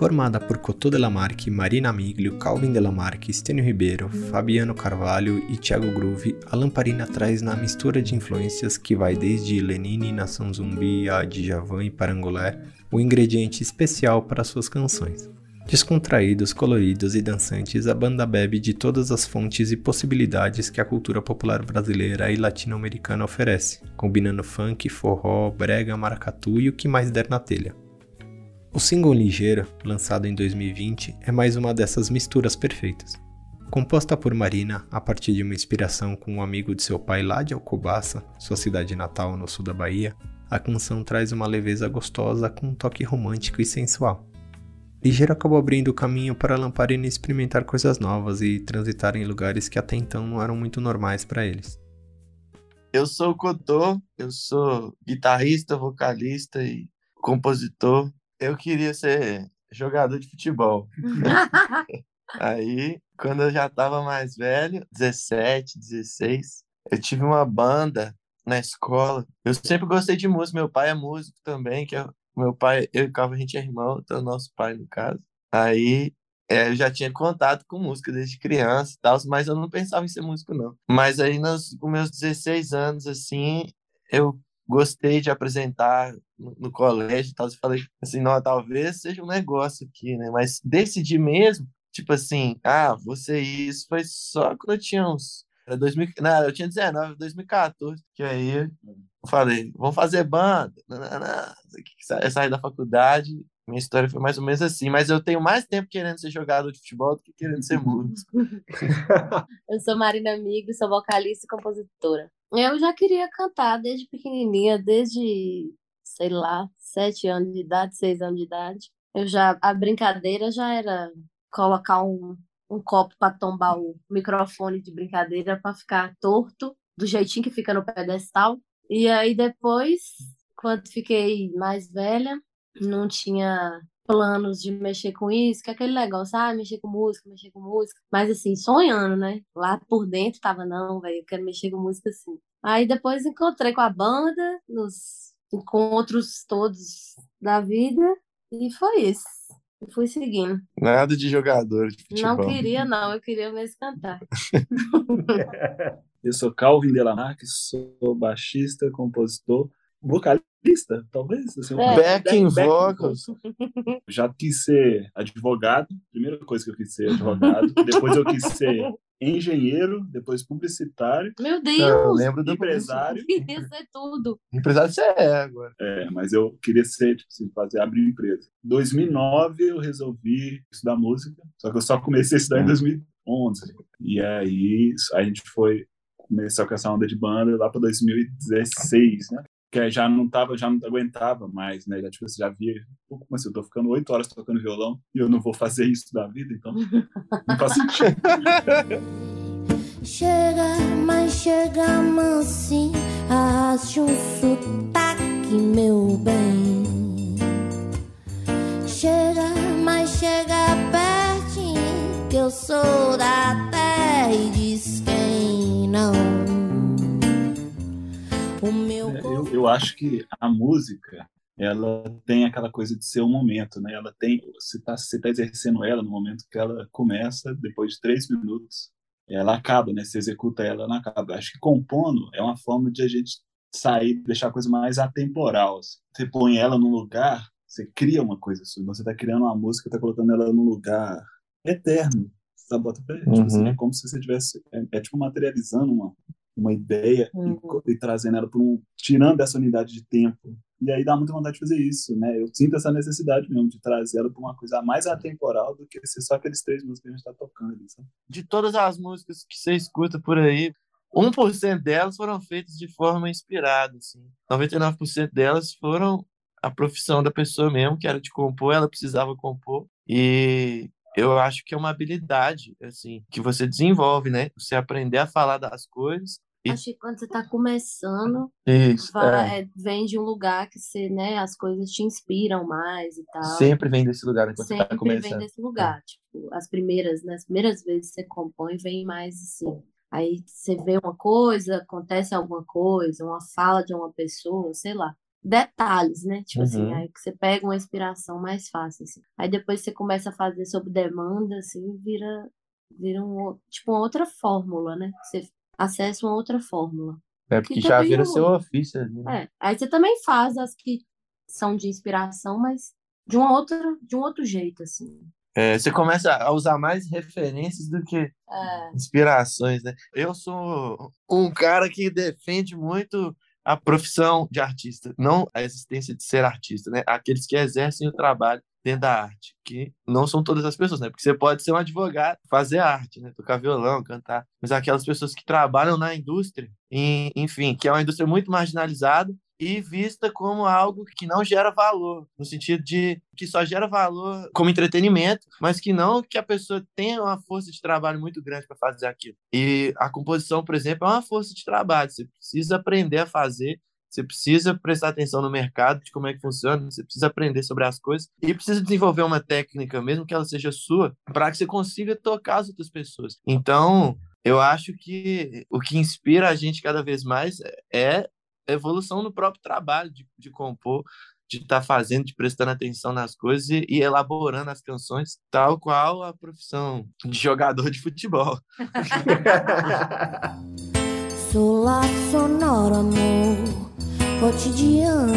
Formada por Cotô Delamarque, Marina Miglio, Calvin Delamarque, Stênio Ribeiro, Fabiano Carvalho e Thiago Groove, a lamparina traz na mistura de influências que vai desde Lenine, Nação Zumbi a Djavan e Parangolé, o ingrediente especial para suas canções. Descontraídos, coloridos e dançantes, a banda bebe de todas as fontes e possibilidades que a cultura popular brasileira e latino-americana oferece, combinando funk, forró, brega, maracatu e o que mais der na telha. O single Ligeiro, lançado em 2020, é mais uma dessas misturas perfeitas. Composta por Marina a partir de uma inspiração com um amigo de seu pai lá de Alcobaça, sua cidade natal no sul da Bahia, a canção traz uma leveza gostosa com um toque romântico e sensual. Ligeiro acabou abrindo o caminho para Lamparina experimentar coisas novas e transitar em lugares que até então não eram muito normais para eles. Eu sou o Cotô, eu sou guitarrista, vocalista e compositor eu queria ser jogador de futebol. Aí, quando eu já estava mais velho, 17, 16, eu tive uma banda na escola. Eu sempre gostei de música. Meu pai é músico também, que é, meu pai, eu e o Calvin, a gente é irmão, então nosso pai, no caso. Aí, é, eu já tinha contato com música desde criança e tal, mas eu não pensava em ser músico, não. Mas aí, nos, com meus 16 anos, assim, eu gostei de apresentar no, no colégio e tal. Eu falei assim, não, talvez seja um negócio aqui, né? Mas decidi mesmo, tipo assim, ah, você isso foi só quando eu tinha uns. Era 2000, não, eu tinha 19, 2014, que aí eu falei, vamos fazer banda. Não, não, não. Saí da faculdade, minha história foi mais ou menos assim, mas eu tenho mais tempo querendo ser jogador de futebol do que querendo ser músico. eu sou Marina Amigo, sou vocalista e compositora. Eu já queria cantar desde pequenininha, desde, sei lá, sete anos de idade, seis anos de idade. Eu já, a brincadeira já era colocar um, um copo para tombar o microfone de brincadeira para ficar torto, do jeitinho que fica no pedestal. E aí depois, quando fiquei mais velha, não tinha planos de mexer com isso, que é aquele negócio, ah, mexer com música, mexer com música, mas assim, sonhando, né? Lá por dentro tava, não, velho, eu quero mexer com música assim. Aí depois encontrei com a banda, nos encontros todos da vida, e foi isso. E fui seguindo. Nada de jogador de futebol. Não queria, não, eu queria mesmo cantar. eu sou Calvin Delamarque, sou baixista, compositor, vocalista talvez. Assim, é. Backing vocals. Já quis ser advogado, primeira coisa que eu quis ser advogado. depois eu quis ser engenheiro, depois publicitário. Meu Deus! Eu lembro do empresário. Queria ser tudo. Empresário você é agora. É, mas eu queria ser, tipo assim, fazer, abrir empresa. Em 2009 eu resolvi estudar música, só que eu só comecei a estudar em 2011. E aí a gente foi começou com essa onda de banda lá para 2016, né? Que já não tava, já não aguentava mais, né? Já, tipo, já via, como assim, eu tô ficando oito horas tocando violão e eu não vou fazer isso da vida, então não faz sentido. chega, mas chega mansinho, arraste um sotaque, meu bem. Chega, mas chega pertinho, que eu sou da terra e diz quem não é, eu, eu acho que a música ela tem aquela coisa de ser um momento, né? Ela tem, você está você tá exercendo ela no momento que ela começa, depois de três minutos, ela acaba, né? Você executa ela, ela acaba. Acho que compondo é uma forma de a gente sair, deixar a coisa mais atemporal. Assim. Você põe ela num lugar, você cria uma coisa sua. Você está criando uma música, está colocando ela num lugar eterno. Você tá bota, tipo assim, uhum. assim, é como se você tivesse, é, é tipo materializando uma, uma ideia Uhum. e, e trazendo ela para um tirando essa unidade de tempo. E aí dá muita vontade de fazer isso, né? Eu sinto essa necessidade mesmo de trazer ela para uma coisa mais atemporal do que ser só aqueles três músicos que a gente está tocando sabe? De todas as músicas que você escuta por aí, 1% delas foram feitas de forma inspirada, assim. 99% delas foram a profissão da pessoa mesmo, que era de compor, ela precisava compor. E eu acho que é uma habilidade, assim, que você desenvolve, né? Você aprender a falar das coisas. E- Acho que quando você tá começando, Isso, vai- é, vem de um lugar que você, né, as coisas te inspiram mais e tal. Sempre vem desse lugar enquanto você tá Sempre vem começando. desse lugar. Tipo, as primeiras, né, as primeiras vezes que você compõe, vem mais assim. Aí você vê uma coisa, acontece alguma coisa, uma fala de uma pessoa, sei lá. Detalhes, né? Tipo assim, Uhum. aí que você pega uma inspiração mais fácil, assim. Aí depois você começa a fazer sob demanda, assim, vira, vira um, tipo uma outra fórmula, né? Você acessa uma outra fórmula. É porque Que já vira não- seu ofício ali, né? É, aí você também faz as que são de inspiração, mas de uma outra, de um outro jeito, assim. É, você começa a usar mais referências do que É, inspirações, né? Eu sou um cara que defende muito a profissão de artista, não a existência de ser artista, né? Aqueles que exercem o trabalho dentro da arte, que não são todas as pessoas, né? Porque você pode ser um advogado, fazer arte, né? Tocar violão, cantar, mas aquelas pessoas que trabalham na indústria, e, enfim, que é uma indústria muito marginalizada e vista como algo que não gera valor, no sentido de que só gera valor como entretenimento, mas que não que a pessoa tenha uma força de trabalho muito grande para fazer aquilo. E a composição, por exemplo, é uma força de trabalho, você precisa aprender a fazer, você precisa prestar atenção no mercado, de como é que funciona, você precisa aprender sobre as coisas e precisa desenvolver uma técnica, mesmo que ela seja sua, para que você consiga tocar as outras pessoas. Então, eu acho que o que inspira a gente cada vez mais é evolução no próprio trabalho de, de compor, de estar fazendo, de prestando atenção nas coisas e, e elaborando as canções, tal qual a profissão de jogador de futebol. Solar sonoro, amor, cotidiano,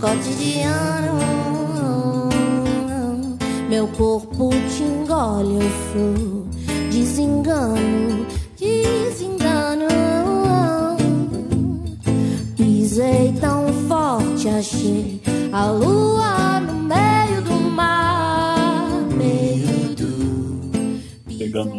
cotidiano. Meu corpo te engole, eu sou desengano, desengano. Pisei tão forte, achei a lua no meio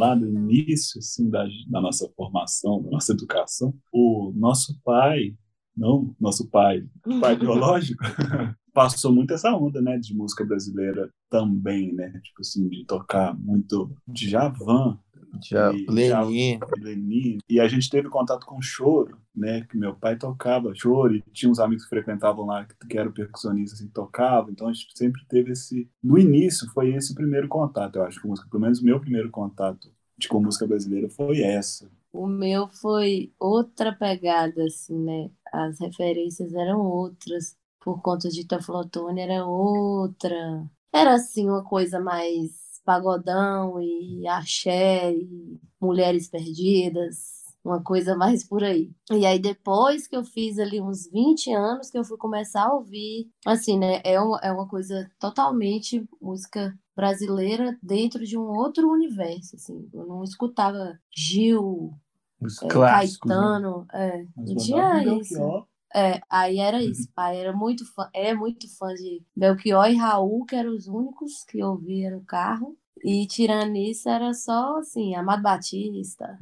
lá no início, assim, da, da nossa formação, da nossa educação, o nosso pai, não nosso pai, pai biológico, passou muito essa onda, né, de música brasileira também, né, tipo assim, de tocar muito de Javan, Já, E- Lenin, Lenin, e a gente teve contato com choro, né, que meu pai tocava choro, e tinha uns amigos que frequentavam lá, que, que eram percussionistas e tocavam, então a gente sempre teve esse, no início foi esse o primeiro contato, eu acho, com música, pelo menos o meu primeiro contato de, com música brasileira foi essa. O meu foi outra pegada, assim, né? As referências eram outras. Por conta de Teflotone era outra. Era, assim, uma coisa mais pagodão e axé e mulheres perdidas. Uma coisa mais por aí. E aí, depois que eu fiz ali uns 20 anos, que eu fui começar a ouvir, assim, né? É uma, é uma coisa totalmente música brasileira dentro de um outro universo, assim. Eu não escutava Gil, os é, clássicos, né? Caetano, é, Mas não tinha isso. É, aí era isso. Pai era muito fã, é muito fã de Belchior e Raul, que eram os únicos que eu ouvia no carro. E tirando isso, era só assim, Amado Batista,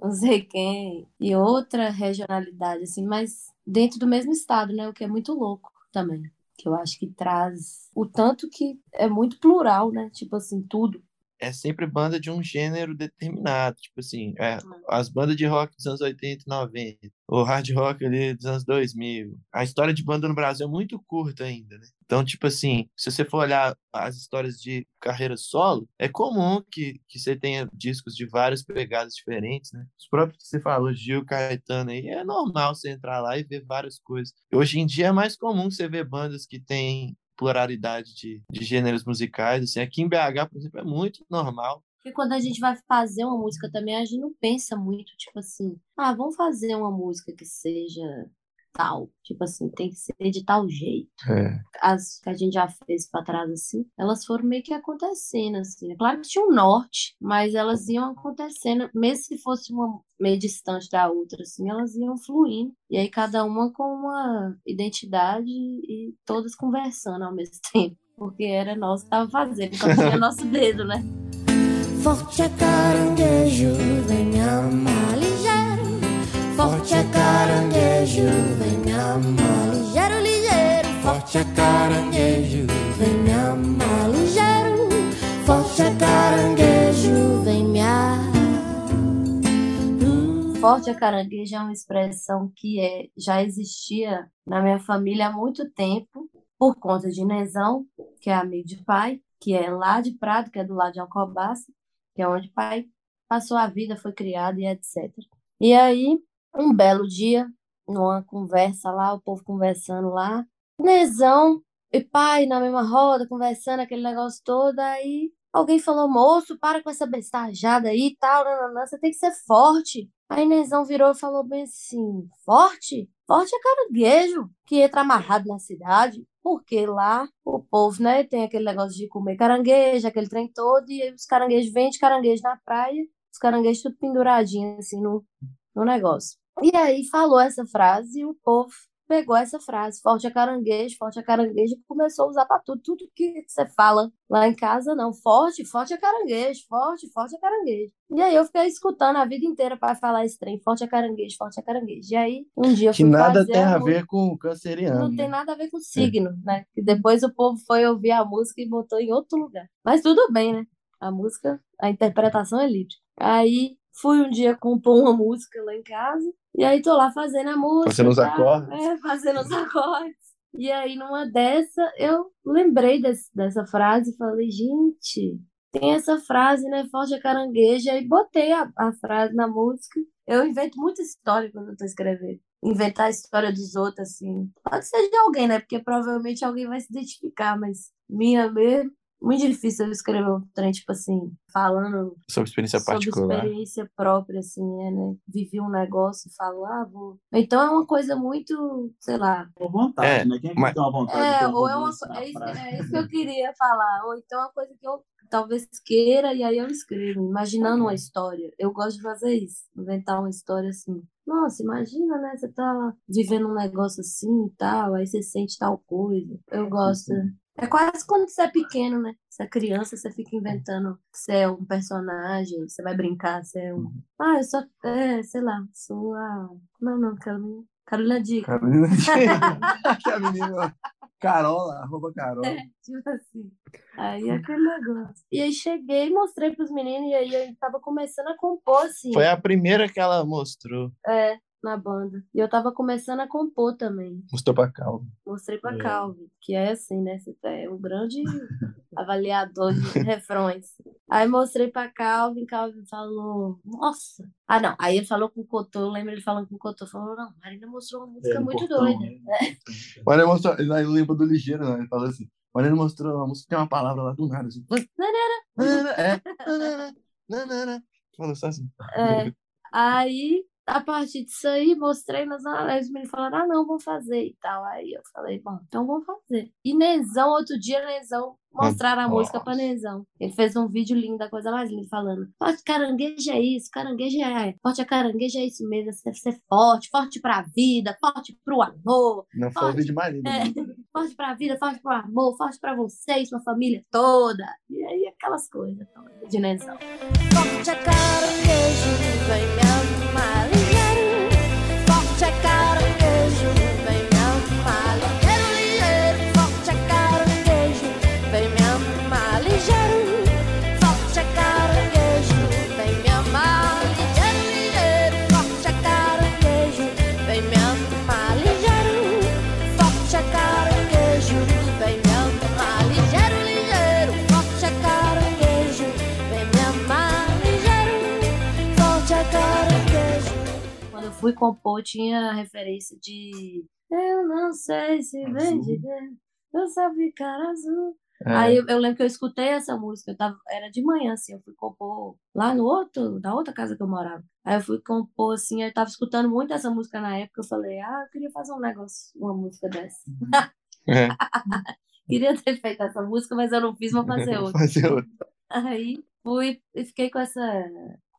não sei quem, e outra regionalidade, assim, mas dentro do mesmo estado, né? O que é muito louco também. Que eu acho que traz o tanto que é muito plural, né? Tipo assim, tudo. É sempre banda de um gênero determinado, tipo assim, é, as bandas de rock dos anos 80 e 90, o hard rock ali dos anos 2000. A história de banda no Brasil é muito curta ainda, né? Então, tipo assim, se você for olhar as histórias de carreira solo, é comum que, que você tenha discos de várias pegadas diferentes, né? Os próprios que você falou, Gil, Caetano aí, é normal você entrar lá e ver várias coisas. Hoje em dia é mais comum você ver bandas que têm pluralidade de, de gêneros musicais, assim, aqui em BH, por exemplo, é muito normal. Porque quando a gente vai fazer uma música também, a gente não pensa muito, tipo assim, ah, vamos fazer uma música que seja tal. Tipo assim, tem que ser de tal jeito. É. As que a gente já fez pra trás, assim, elas foram meio que acontecendo, assim. É claro que tinha um norte, mas elas iam acontecendo, mesmo se fosse uma meio distante da outra, assim, elas iam fluindo. E aí cada uma com uma identidade e todas conversando ao mesmo tempo. Porque era nós que tava fazendo, então tinha nosso dedo, né? Forte é caranguejo, vem me amar. Forte é caranguejo, vem me amar ligeiro, ligeiro. Forte é caranguejo, vem me amar ligeiro. Forte é caranguejo, vem me amar. Forte a carangueja é uma expressão que é, já existia na minha família há muito tempo, por conta de Nezão, que é amigo de pai, que é lá de Prado, que é do lado de Alcobaça, que é onde pai passou a vida, foi criado e etc. E aí, um belo dia, numa conversa lá, o povo conversando lá, Nezão e pai na mesma roda, conversando aquele negócio todo, aí alguém falou, moço, para com essa bestajada aí e tal, nananã, você tem que ser forte. Aí Nezão virou e falou bem assim, forte? Forte é caranguejo, que entra amarrado na cidade, porque lá o povo, né, tem aquele negócio de comer caranguejo, aquele trem todo, e os caranguejos vendem caranguejo na praia, os caranguejos tudo penduradinho assim no, no negócio. E aí falou essa frase e o povo pegou essa frase, forte é caranguejo, forte é caranguejo, e começou a usar para tudo. Tudo que você fala lá em casa, não. Forte, forte é caranguejo, forte, forte é caranguejo. E aí eu fiquei escutando a vida inteira para falar esse trem, forte é caranguejo, forte é caranguejo. E aí um dia eu Que fui nada fazer tem a mu- ver com o canceriano. Não tem né? nada a ver com signo, né? Que depois o povo foi ouvir a música e botou em outro lugar. Mas tudo bem, né? A música, a interpretação é livre. Aí fui um dia compor uma música lá em casa, e aí tô lá fazendo a música. Fazendo os tá? acordes. É, fazendo os acordes. E aí, numa dessa, eu lembrei desse- dessa frase e falei, gente, tem essa frase, né? Forte é caranguejo. Aí botei a, a frase na música. Eu invento muita história quando eu tô escrevendo. Inventar a história dos outros, assim. Pode ser de alguém, né? Porque provavelmente alguém vai se identificar, mas minha mesmo. Muito difícil eu escrever um trem, tipo assim, falando Sobre experiência sobre particular. experiência própria, assim, é, né? Vivi um negócio e falo, ah, vou. Então é uma coisa muito, sei lá. Com vontade, É, né? Quem é que mas- tem uma vontade de É, ou é uma é isso, é isso que eu queria falar. Ou então é uma coisa que eu talvez queira e aí eu escrevo, imaginando uma história. Eu gosto de fazer isso, inventar uma história assim. Nossa, imagina, né? Você tá vivendo um negócio assim e tal, aí você sente tal coisa. Eu gosto. É quase quando você é pequeno, né? Você é criança, você fica inventando que você é um personagem, você vai brincar, você é um. Ah, eu sou. É, sei lá, sou a. Como é o nome menina? Carolina Dica. Carolina que a menina Carola, arroba Carola. É, tipo assim. Aí aquele negócio. E aí cheguei, mostrei pros meninos, e aí eu tava começando a compor, assim, Foi a primeira que ela mostrou. é, na banda. E eu tava começando a compor também. Mostrou pra Calvin. Mostrei pra É. Calvin, que é assim, né? Você é um grande avaliador de refrões. Aí mostrei pra Calvin, Calvin falou, nossa. Ah, não. Aí ele falou com o Cotô, eu lembro ele falando com o Cotô, falou, não, Marina mostrou uma música É, muito portão, doida. né? Mas ele mostrou, ele lembra do ligeiro, né? Ele falou assim. Ele mostrou uma música, tem uma palavra lá do nada, assim. É. nanana. Falou só assim. É, aí, a partir disso aí, mostrei nas os meninos falaram, ah, não, vamos fazer e tal. Aí eu falei, bom, então vamos fazer. E Nezão, outro dia, Nezão, mostraram a música pra Nossa. Nezão. Ele fez um vídeo lindo, da coisa mais linda, falando, forte caranguejo é isso, caranguejo é, forte a caranguejo é isso mesmo, você deve ser forte, forte pra vida, forte pro amor, Não foi o vídeo mais lindo. é, né? forte pra vida, forte pro amor, forte pra você e sua família toda. E aí, aquelas coisas todas de Nezão. Forte é caranguejo, vem me fui compor, tinha referência de Eu não sei se vem de Deus. Eu só vi cara azul. É. Aí eu, eu lembro que eu escutei essa música, eu tava, era de manhã, assim, eu fui compor lá no outro, na outra casa que eu morava. Aí eu fui compor, assim, eu tava escutando muito essa música na época, eu falei, ah, eu queria fazer um negócio, uma música dessa. É. Queria ter feito essa música, mas eu não fiz, vou fazer outra. Fazer outra. Aí fui e fiquei com essa,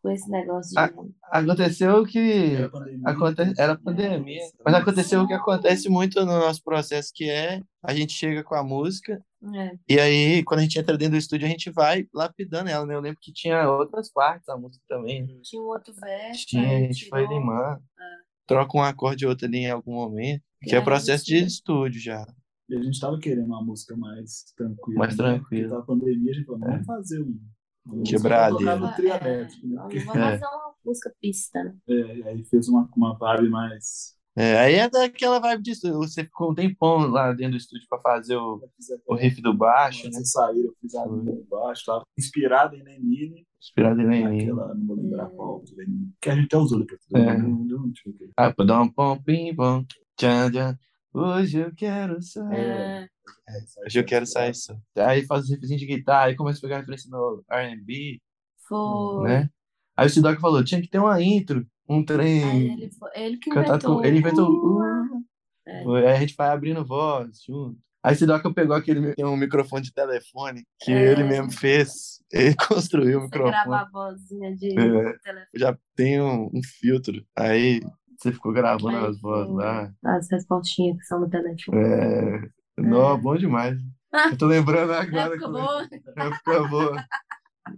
com esse negócio de... Ah, Aconteceu que Era pandemia. Aconte... Era pandemia. Mas aconteceu o que acontece muito no nosso processo, que é a gente chega com a música, É, e aí, quando a gente entra dentro do estúdio, a gente vai lapidando ela, né? Eu lembro que tinha outras partes da música também. né? tinha um outro verso, Tinha, a aí gente foi limando, Ah. troca um acorde ou outro ali em algum momento, que é aí processo de estúdio já. E a gente tava querendo uma música mais tranquila. Mais né? tranquila. Porque tava pandemia, a gente falou, vamos fazer um. Tocar no trio É, elétrico, né? Porque, fazer uma música pista, né? é, aí fez uma, uma vibe mais. É, aí é daquela vibe de estúdio. Você ficou um tempão lá dentro do estúdio pra fazer o, o riff do baixo, né? Vocês saíram, eu fiz a linha embaixo, tava inspirado em Lenine, Inspirado em Lenin. aquela, não vou lembrar qual, que Lenine, que a gente até usou depois. É. Ver. Ah, pom, pim, pom, tchan, tchan. Hoje eu quero sair. É, Hoje eu quero sair só. Aí faz os riffzinhos de guitarra, aí começa a pegar referência no R&B, foi. né? Aí o Sidoc falou, tinha que ter uma intro, um Aí trem ele, foi, ele que inventou. com... Ele inventou... Uh, É. Aí a gente vai abrindo voz junto. Aí o Sidoca pegou aquele... Tem um microfone de telefone que É. ele mesmo fez. Ele construiu o microfone. gravar a vozinha de É. telefone. Já tem um, um filtro. Aí você ficou gravando Aí as vozes lá. As respostinhas que são no telefone. É... Nó, bom demais. Eu tô lembrando agora. Época é- boa. Época boa.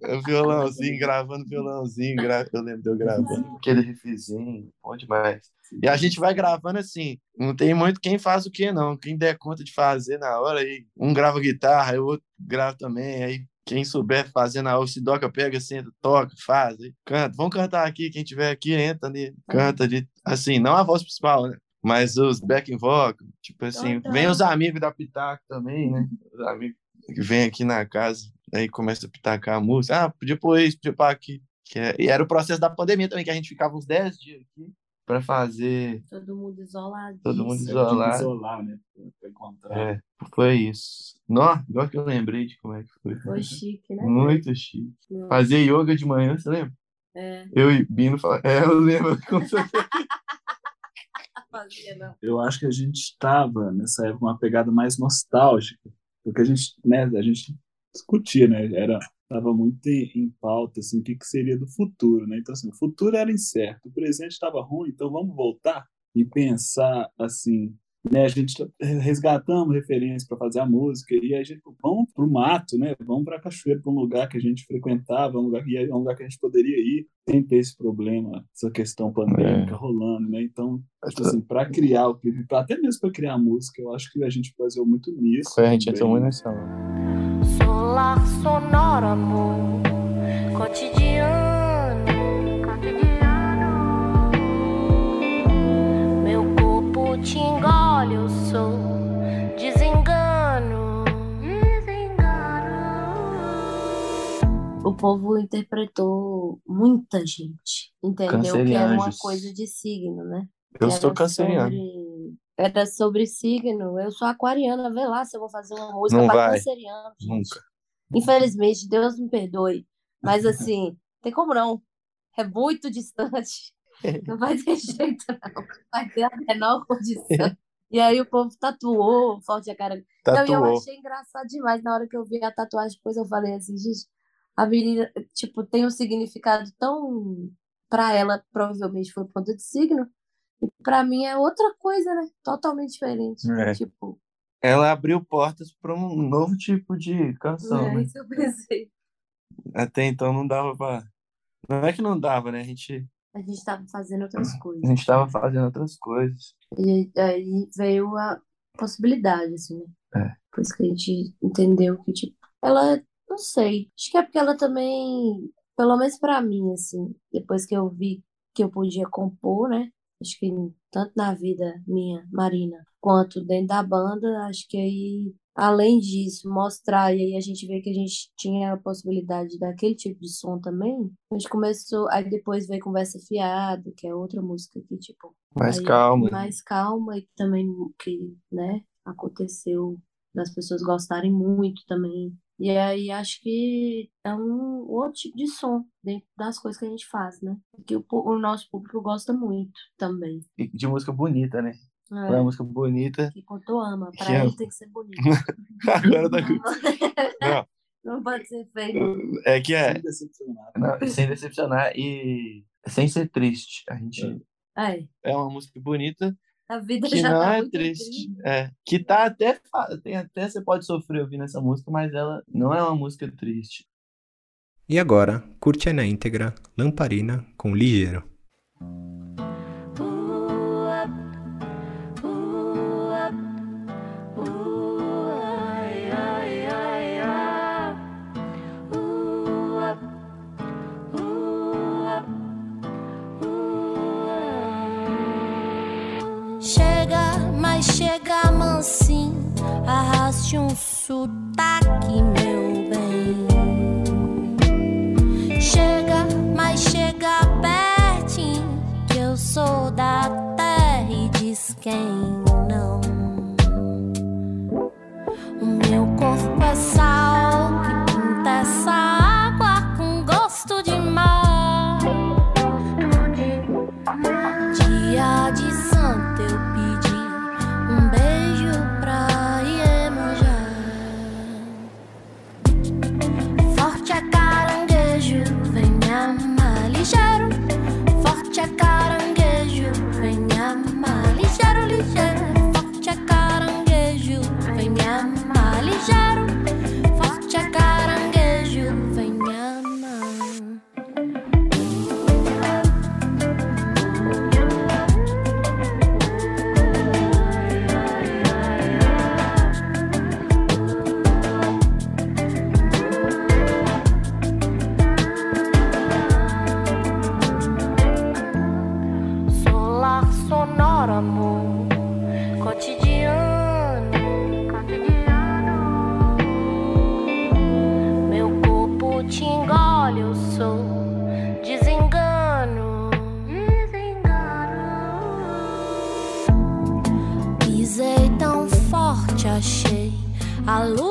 É violãozinho, gravando violãozinho. gra- Eu lembro de eu gravando aquele riffzinho. Bom demais. E a gente vai gravando assim. Não tem muito quem faz o que, não. Quem der conta de fazer na hora, aí um grava guitarra, aí o outro grava também. Aí quem souber fazer na Sidoca pega, senta, toca, faz, canta. Vamos cantar aqui. Quem tiver aqui, entra ali, canta de, assim, não a voz principal, né? Mas os backing vocal, tipo assim, Então, vem os amigos da Pitaco também, né? Os amigos que vêm aqui na casa, aí começa a pitacar a música. Ah, podia pôr isso, podia pôr aqui. Que é- E era o processo da pandemia também, que a gente ficava uns 10 dias aqui para fazer. Todo mundo isolado. Todo mundo isolado. isolar, né? Pra encontrar. É, foi isso. Nó, agora que eu lembrei de como é que foi. Foi chique, né? Muito chique. Nossa. Fazia yoga de manhã, você lembra? É, Eu e Bino falavam. É, eu lembro. como você- fazia não. Eu acho que a gente estava nessa época uma pegada mais nostálgica, porque a gente, né, a gente discutia, né, era estava muito em, em pauta assim, o que, que seria do futuro, né? Então assim, o futuro era incerto, o presente estava ruim, então vamos voltar e pensar assim, né? A gente resgatamos referências para fazer a música e a gente vamos para o mato, né? Vamos para a cachoeira, para um lugar que a gente frequentava, um lugar, e é um lugar que a gente poderia ir sem ter esse problema, essa questão pandêmica rolando, né? Então Tipo assim, para criar o clipe, até mesmo para criar a música, eu acho que a gente baseou muito nisso. Foi, a gente entrou muito nessa. Solar sonoro, amor. Cotidiano. Meu corpo te engole, O povo interpretou muita gente, entendeu? Que era uma coisa de signo, né? Eu sou canceriano. sobre- Era sobre signo. Eu sou aquariana, vê lá se eu vou fazer uma música Não para canceriano, gente. Nunca. Infelizmente, Deus me perdoe. Mas assim, tem como não? É muito distante. Não vai ter jeito, não. Vai ter a menor condição. E aí o povo tatuou forte a cara. Não, e eu Tatuou. achei engraçado demais na hora que eu vi a tatuagem. Depois eu falei assim, gente, a menina, tipo, tem um significado tão. Pra ela, provavelmente foi por conta de signo. E pra mim é outra coisa, né? Totalmente diferente. É. Tipo, Ela abriu portas para um novo tipo de canção, é né? isso eu pensei. Até então não dava pra. Não é que não dava, né? A gente, A gente tava fazendo outras coisas. a gente tava fazendo outras coisas. E aí veio a possibilidade, assim, né? É. Depois que a gente entendeu que, tipo, ela, não sei, acho que é porque ela também, pelo menos pra mim, assim, depois que eu vi que eu podia compor, né? Acho que tanto na vida minha, Marina, quanto dentro da banda, acho que aí, além disso, mostrar, e aí a gente vê que a gente tinha a possibilidade daquele tipo de som também, a gente começou, aí depois veio Conversa Fiada, que é outra música que, tipo, Mais Aí, calma. né? mais calma e também que, né, aconteceu das pessoas gostarem muito também. E aí acho que é um outro tipo de som dentro das coisas que a gente faz, né? Que o, o nosso público gosta muito também. E de música bonita, né? É, Uma música bonita. que quanto ama, Que pra ama. ele tem que ser bonito. Agora tá com. Não, Não pode ser feio. é que é. Sem decepcionar. não, sem decepcionar e sem ser triste. A gente. É, É uma música bonita a vida que já não tá é muito triste. É. Que tá até. Tem até você pode sofrer ouvindo essa música, mas ela não é uma música triste. E agora, curte aí na íntegra Lamparina com Ligeiro. Chega, mansinho, arraste um a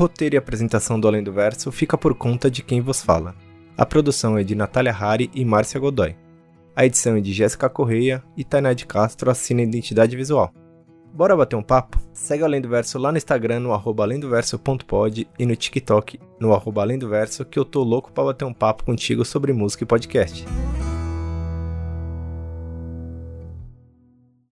roteiro e apresentação do Além do Verso fica por conta de quem vos fala. A produção é de Natália Hari e Márcia Godoy. A edição é de Jéssica Correia e Tainá de Castro assina identidade visual. Bora bater um papo? Segue o Além do Verso lá no Instagram, no arroba alendoverso.pod e no TikTok, no arroba além do verso, que eu tô louco pra bater um papo contigo sobre música e podcast.